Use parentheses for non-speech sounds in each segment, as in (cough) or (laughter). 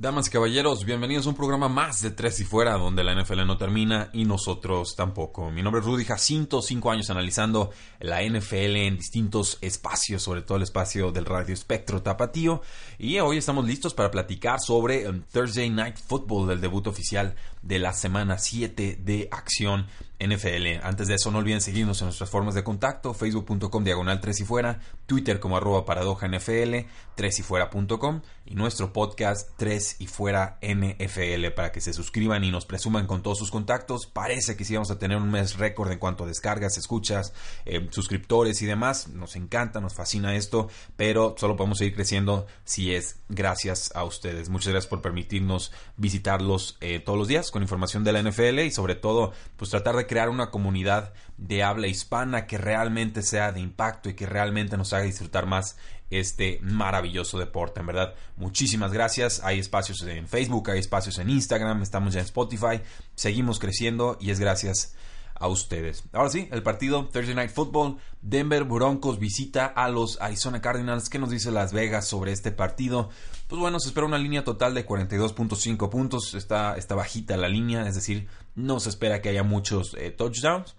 Damas y caballeros, bienvenidos a un programa más de Tres y Fuera, donde la NFL no termina y nosotros tampoco. Mi nombre es Rudy Jacinto, cinco años analizando la NFL en distintos espacios, sobre todo el espacio del radio espectro tapatío. Y hoy estamos listos para platicar sobre um, Thursday Night Football, el debut oficial de la semana 7 de acción NFL. Antes de eso, no olviden seguirnos en nuestras formas de contacto, facebook.com diagonal 3 y fuera, twitter como arroba paradoja NFL, 3 y fuera.com y nuestro podcast 3 y fuera NFL para que se suscriban y nos presuman con todos sus contactos. Parece que sí vamos a tener un mes récord en cuanto a descargas, escuchas, eh, suscriptores y demás. Nos encanta, nos fascina esto, pero solo podemos seguir creciendo si es gracias a ustedes. Muchas gracias por permitirnos visitarlos eh, todos los días con información de la NFL y sobre todo pues tratar de crear una comunidad de habla hispana que realmente sea de impacto y que realmente nos haga disfrutar más este maravilloso deporte, en verdad. Muchísimas gracias. Hay espacios en Facebook, hay espacios en Instagram, estamos ya en Spotify. Seguimos creciendo y es gracias a ustedes. Ahora sí, el partido Thursday Night Football. Denver Broncos visita a los Arizona Cardinals. ¿Qué nos dice Las Vegas sobre este partido? Pues bueno, se espera una línea total de 42.5 puntos. Está, está bajita la línea, es decir, no se espera que haya muchos eh, touchdowns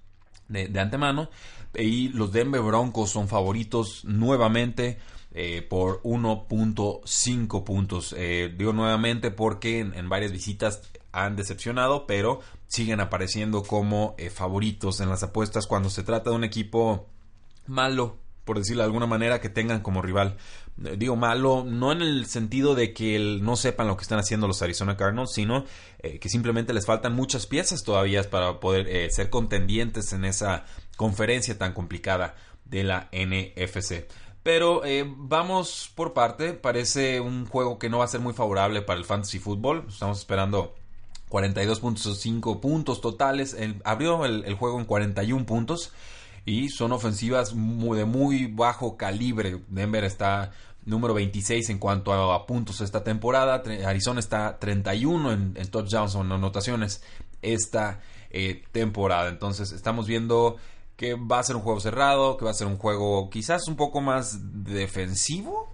de, antemano. Y los Denver Broncos son favoritos nuevamente. Eh, por 1.5 puntos. Eh, digo nuevamente porque en, varias visitas han decepcionado, pero siguen apareciendo como favoritos en las apuestas cuando se trata de un equipo malo, por decirlo de alguna manera, que tengan como rival digo malo, no en el sentido de que no sepan lo que están haciendo los Arizona Cardinals, sino eh, que simplemente les faltan muchas piezas todavía para poder eh, ser contendientes en esa conferencia tan complicada de la NFC. Pero eh, vamos por parte, parece un juego que no va a ser muy favorable para el fantasy fútbol, estamos esperando 42.5 puntos totales, abrió el, juego en 41 puntos y son ofensivas de muy bajo calibre. Denver está número 26 en cuanto a, puntos esta temporada. Arizona está 31 en, touchdowns o en anotaciones esta eh, temporada. Entonces estamos viendo que va a ser un juego cerrado, que va a ser un juego quizás un poco más defensivo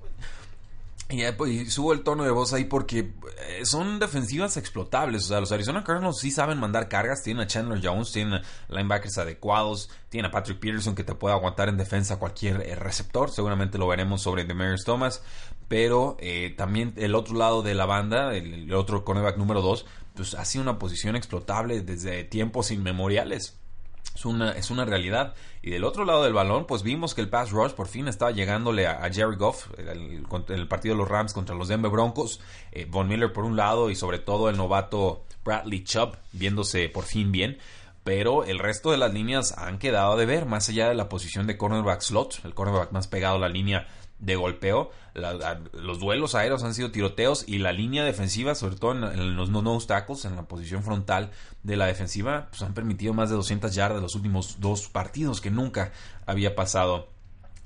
pues, y, subo el tono de voz ahí porque eh, son defensivas explotables. O sea, los Arizona Cardinals sí saben mandar cargas. Tienen a Chandler Jones, tienen linebackers adecuados. Tienen a Patrick Peterson que te puede aguantar en defensa cualquier eh, receptor. Seguramente lo veremos sobre Demarius Thomas. Pero eh, también el otro lado de la banda, el, otro cornerback número 2, pues ha sido una posición explotable desde tiempos inmemoriales. Es una, es una realidad. Y del otro lado del balón, pues vimos que el pass rush por fin estaba llegándole a, Jerry Goff en el, partido de los Rams contra los Denver Broncos. Eh, Von Miller por un lado y sobre todo el novato Bradley Chubb viéndose por fin bien. Pero el resto de las líneas han quedado de ver, más allá de la posición de cornerback slot, el cornerback más pegado a la línea de golpeo. los duelos aéreos han sido tiroteos y la línea defensiva, sobre todo en, los no tackles, en la posición frontal de la defensiva, pues han permitido más de 200 yardas los últimos dos partidos que nunca había pasado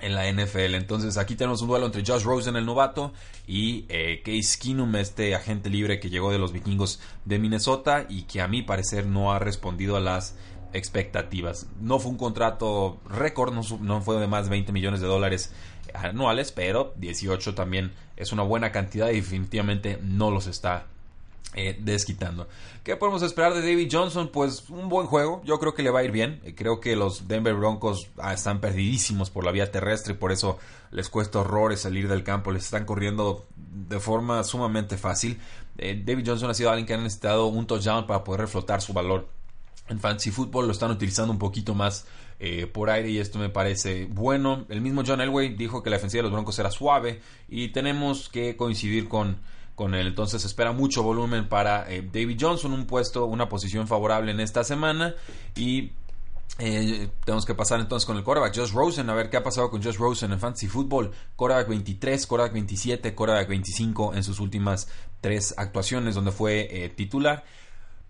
en la NFL. Entonces aquí tenemos un duelo entre Josh Rosen, el novato, y eh, Case este agente libre que llegó de los vikingos de Minnesota y que a mi parecer no ha respondido a las expectativas. No fue un contrato récord, no, no fue de más de 20 millones de dólares anuales, pero 18 también es una buena cantidad y definitivamente no los está eh, desquitando. ¿Qué podemos esperar de David Johnson? Pues un buen juego, yo creo que le va a ir bien. Eh, creo que los Denver Broncos ah, están perdidísimos por la vía terrestre y por eso les cuesta horrores salir del campo, les están corriendo de forma sumamente fácil. Eh, David Johnson ha sido alguien que ha necesitado un touchdown para poder reflotar su valor en fantasy football lo están utilizando un poquito más eh, por aire y esto me parece bueno. El mismo John Elway dijo que la defensiva de los Broncos era suave y tenemos que coincidir con, con él. Entonces espera mucho volumen para eh, David Johnson, un puesto, una posición favorable en esta semana y Eh, tenemos que pasar entonces con el quarterback Josh Rosen, a ver qué ha pasado con Josh Rosen en Fantasy Football. Quarterback 23, quarterback 27, quarterback 25 en sus últimas tres actuaciones donde fue eh, titular.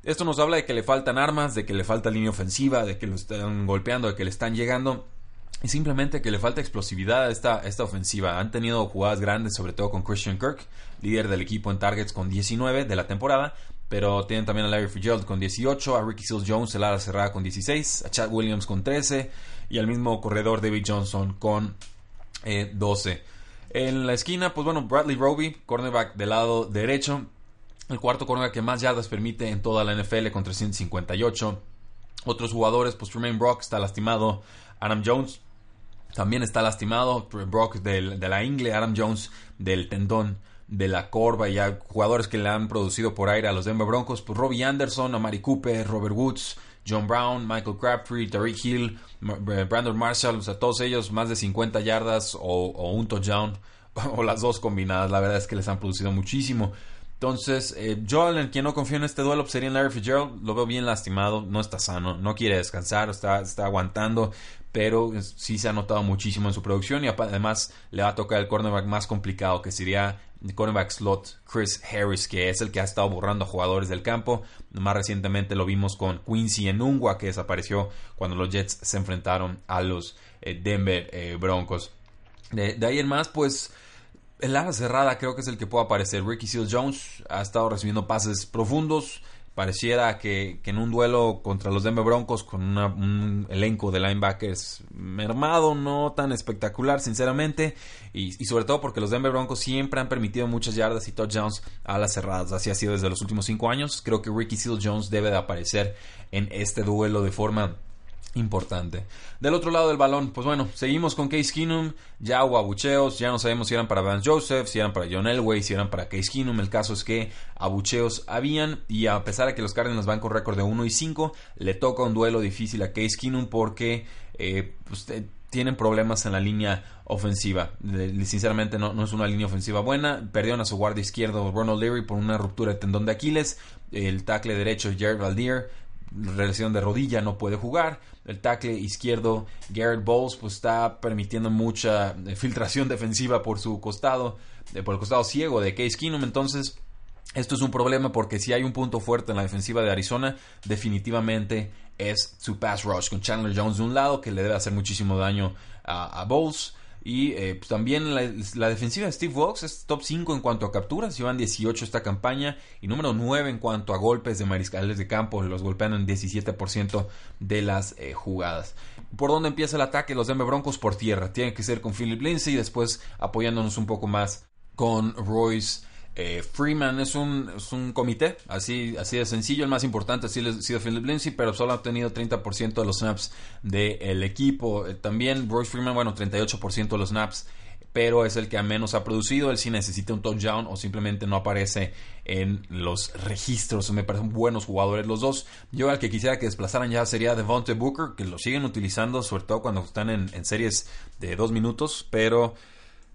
Esto nos habla de que le faltan armas, de que le falta línea ofensiva, de que lo están golpeando, de que le están llegando. Y simplemente que le falta explosividad a esta, esta ofensiva. Han tenido jugadas grandes, sobre todo con Christian Kirk, líder del equipo en targets con 19 de la temporada. Pero tienen también a Larry Fitzgerald con 18, a Ricky Seals Jones, el ala cerrada con 16, a Chad Williams con 13 y al mismo corredor David Johnson con 12. Eh, en la esquina, pues bueno, Bradley Roby, cornerback del lado derecho. El cuarto cornerback que más yardas permite en toda la NFL con 358. Otros jugadores, pues Tremaine Brock está lastimado. Adam Jones también está lastimado. Brock de la ingle, Adam Jones del tendón de la corva y a jugadores que le han producido por aire a los Denver Broncos, pues Robbie Anderson, Amari Cooper, Robert Woods, John Brown, Michael Crabtree, Tariq Hill, Brandon Marshall, o sea, todos ellos más de 50 yardas o, un touchdown (laughs) o las dos combinadas, la verdad es que les han producido muchísimo. Entonces, eh, yo en quien no confío en este duelo pues, sería en Larry Fitzgerald. Lo veo bien lastimado, no está sano, no quiere descansar, está, está aguantando pero sí se ha notado muchísimo en su producción y además le va a tocar el cornerback más complicado que sería el cornerback slot Chris Harris que es el que ha estado borrando a jugadores del campo más recientemente lo vimos con Quincy Enungwa que desapareció cuando los Jets se enfrentaron a los eh, Denver eh, Broncos de, ahí en más pues el ala cerrada creo que es el que puede aparecer. Ricky Seals Jones ha estado recibiendo pases profundos. Pareciera que, en un duelo contra los Denver Broncos con un elenco de linebackers mermado, no tan espectacular sinceramente, y, sobre todo porque los Denver Broncos siempre han permitido muchas yardas y touchdowns a las cerradas, así ha sido desde los últimos cinco años, creo que Ricky Seal Jones debe de aparecer en este duelo de forma importante. Del otro lado del balón, pues bueno, seguimos con Case Keenum, ya hubo abucheos, ya no sabemos si eran para Vance Joseph, si eran para John Elway, si eran para Case Keenum, el caso es que abucheos habían y a pesar de que los Cardinals van con récord de 1 y 5, le toca un duelo difícil a Case Keenum porque eh, pues, eh, tienen problemas en la línea ofensiva. Sinceramente no, no, es una línea ofensiva buena. Perdieron a su guardia izquierdo Ronald Leary por una ruptura de tendón de Aquiles. El tackle derecho Jared Valdir lesión de rodilla, no puede jugar. El tackle izquierdo, Garrett Bowles, pues está permitiendo mucha eh, filtración defensiva por su costado, eh, por el costado ciego de Case Keenum. Entonces, esto es un problema porque si hay un punto fuerte en la defensiva de Arizona, definitivamente es su pass rush, con Chandler Jones de un lado, que le debe hacer muchísimo daño a, a Bowles. Y eh, pues, también la, defensiva de Steve Wilkes es top 5 en cuanto a capturas, llevan 18 esta campaña y número 9 en cuanto a golpes de mariscales de campo, los golpean en 17% de las eh, jugadas. ¿Por dónde empieza el ataque? Los Denver Broncos por tierra, tiene que ser con Philip Lindsay y después apoyándonos un poco más con Royce eh, Freeman es un, es un comité, así, así de sencillo. El más importante ha sido Philip Lindsay, pero solo ha tenido 30% de los snaps del equipo. Eh, también Royce Freeman, bueno, 38% de los snaps, pero es el que a menos ha producido. Él sí necesita un touchdown o simplemente no aparece en los registros. Me parecen buenos jugadores los dos. Yo al que quisiera que desplazaran ya sería Devontae Booker, que lo siguen utilizando, sobre todo cuando están en series de dos minutos, pero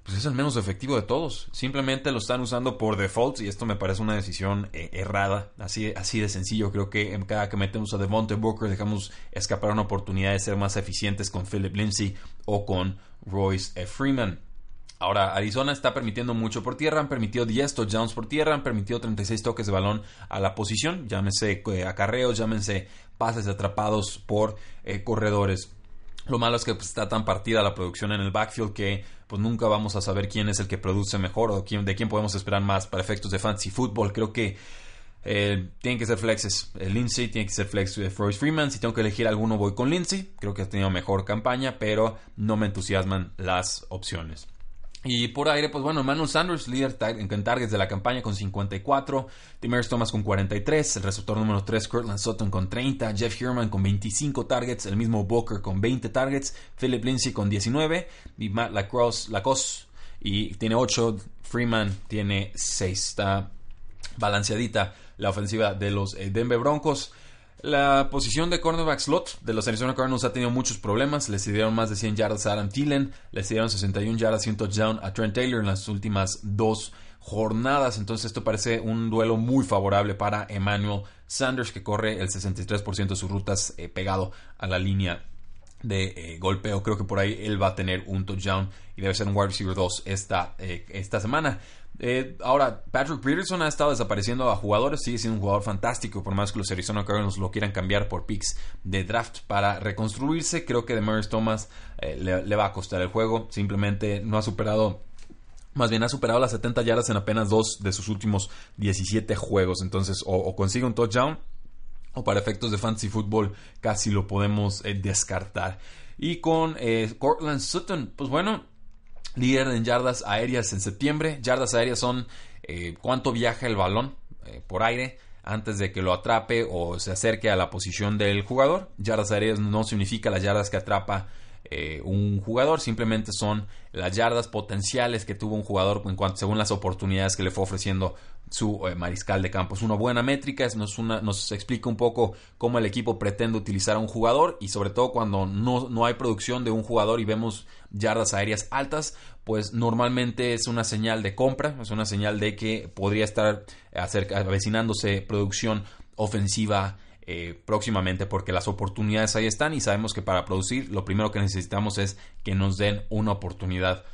pues es el menos efectivo de todos. Simplemente lo están usando por default y esto me parece una decisión eh, errada. Así, así de sencillo. Creo que en cada que metemos a Devontae Booker dejamos escapar una oportunidad de ser más eficientes con Philip Lindsay o con Royce Freeman. Ahora, Arizona está permitiendo mucho por tierra, han permitido 10 touchdowns por tierra, han permitido 36 toques de balón a la posición, llámense eh, acarreos, llámense pases atrapados por eh, corredores. Lo malo es que pues, está tan partida la producción en el backfield que pues nunca vamos a saber quién es el que produce mejor o de quién podemos esperar más para efectos de fantasy football. Creo que eh, tienen que ser flexes. Lindsay tiene que ser flex de Royce Freeman. Si tengo que elegir alguno, voy con Lindsay. Creo que ha tenido mejor campaña, pero no me entusiasman las opciones. Y por aire, pues bueno, Emmanuel Sanders, líder en targets de la campaña con 54, Timers Thomas con 43, el receptor número 3, Cortland Sutton con 30, Jeff Herman con 25 targets, el mismo Booker con 20 targets, Philip Lindsay con 19, y Matt Lacrosse, Lacoste y tiene 8, Freeman tiene 6. Está balanceadita la ofensiva de los eh, Denver Broncos. La posición de cornerback slot de los Arizona Cardinals ha tenido muchos problemas. Les dieron más de 100 yardas a Adam Thielen, les dieron 61 yardas y un touchdown a Trent Taylor en las últimas dos jornadas. Entonces esto parece un duelo muy favorable para Emmanuel Sanders que corre el 63% de sus rutas eh, pegado a la línea de eh, golpeo. Creo que por ahí él va a tener un touchdown y debe ser un wide receiver 2 esta, eh, esta semana. ahora, Patrick Peterson ha estado desapareciendo a jugadores, sigue siendo un jugador fantástico, por más que los Arizona Cardinals lo quieran cambiar por picks de draft para reconstruirse. Creo que Demarius Thomas le, le, va a costar el juego, simplemente no ha superado más bien ha superado las 70 yardas en apenas dos de sus últimos 17 juegos. Entonces, o, consigue un touchdown, o para efectos de fantasy football, casi lo podemos eh, descartar. Y con eh, Cortland Sutton, pues bueno, líder en yardas aéreas en septiembre. Yardas aéreas son eh, cuánto viaja el balón por aire antes de que lo atrape o se acerque a la posición del jugador. Yardas aéreas no significa las yardas que atrapa eh, un jugador, simplemente son las yardas potenciales que tuvo un jugador en cuanto según las oportunidades que le fue ofreciendo su eh, mariscal de campo. Es una buena métrica, nos, nos, explica un poco cómo el equipo pretende utilizar a un jugador y sobre todo cuando no, no hay producción de un jugador y vemos yardas aéreas altas, pues normalmente es una señal de compra, es una señal de que podría estar acerca, avecinándose producción ofensiva eh, próximamente porque las oportunidades ahí están y sabemos que para producir lo primero que necesitamos es que nos den una oportunidad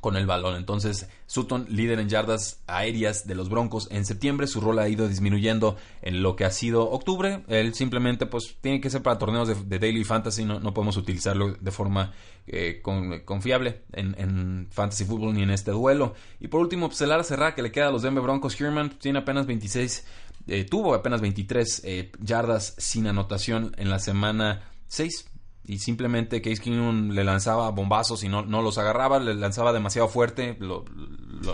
con el balón. Entonces, Sutton, líder en yardas aéreas de los Broncos en septiembre, su rol ha ido disminuyendo en lo que ha sido octubre. Él simplemente, pues, tiene que ser para torneos de, Daily Fantasy, no, no, podemos utilizarlo de forma eh, confiable en, Fantasy Football ni en este duelo. Y por último, pues, el que le queda a los Denver Broncos, Herman, tiene apenas 26 eh, tuvo apenas 23 eh, yardas sin anotación en la semana 6 y simplemente Case Keenum le lanzaba bombazos y no, no los agarraba, le lanzaba demasiado fuerte, lo,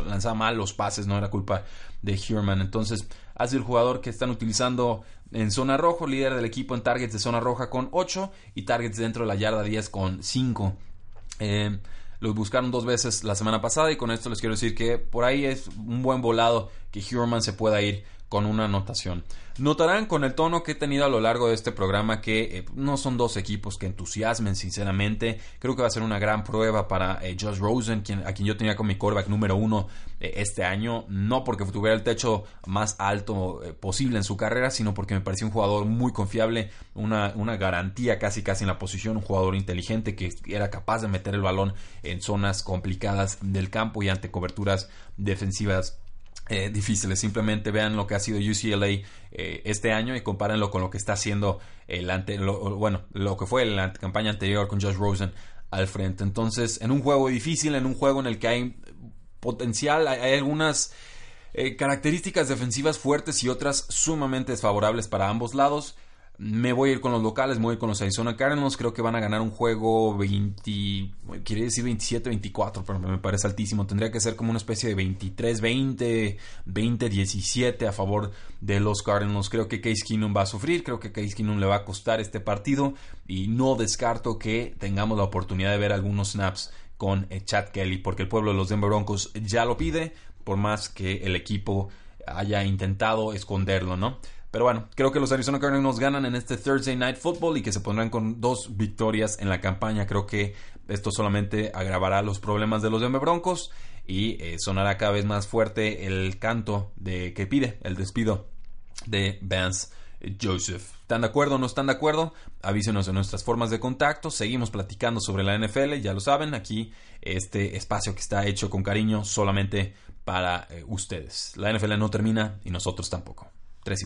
lanzaba mal los pases, no era culpa de Herman. Entonces, ha sido el jugador que están utilizando en zona roja, líder del equipo en targets de zona roja con 8 y targets dentro de la yarda 10 con 5. Eh, los buscaron dos veces la semana pasada y con esto les quiero decir que por ahí es un buen volado que Herman se pueda ir con una anotación. Notarán con el tono que he tenido a lo largo de este programa que eh, no son dos equipos que entusiasmen, sinceramente. Creo que va a ser una gran prueba para eh, Josh Rosen, a quien yo tenía con mi quarterback número uno eh, este año. No porque tuviera el techo más alto posible en su carrera, sino porque me pareció un jugador muy confiable, una, una garantía casi casi en la posición, un jugador inteligente que era capaz de meter el balón en zonas complicadas del campo y ante coberturas defensivas eh, difíciles. Simplemente vean lo que ha sido UCLA eh, este año y compárenlo con lo que está haciendo el ante, bueno, lo que fue la campaña anterior con Josh Rosen al frente. Entonces, en un juego difícil, en un juego en el que hay potencial, hay, algunas eh, características defensivas fuertes y otras sumamente desfavorables para ambos lados. Me voy a ir con los locales, me voy a ir con los Arizona Cardinals. Creo que van a ganar un juego 20, quiere decir 27-24, pero me parece altísimo. Tendría que ser como una especie de 23-20, 20-17 a favor de los Cardinals. Creo que Case Keenum va a sufrir, creo que Case Keenum le va a costar este partido y no descarto que tengamos la oportunidad de ver algunos snaps con eh, Chad Kelly, porque el pueblo de los Denver Broncos ya lo pide, por más que el equipo haya intentado esconderlo, ¿no? Pero bueno, creo que los Arizona Cardinals ganan en este Thursday Night Football y que se pondrán con dos victorias en la campaña. Creo que esto solamente agravará los problemas de los Denver Broncos y eh, sonará cada vez más fuerte el canto de que pide el despido de Vance Joseph. ¿Están de acuerdo o no están de acuerdo? Avísenos en nuestras formas de contacto. Seguimos platicando sobre la NFL, ya lo saben, aquí este espacio que está hecho con cariño solamente para eh, ustedes. La NFL no termina y nosotros tampoco. Tres y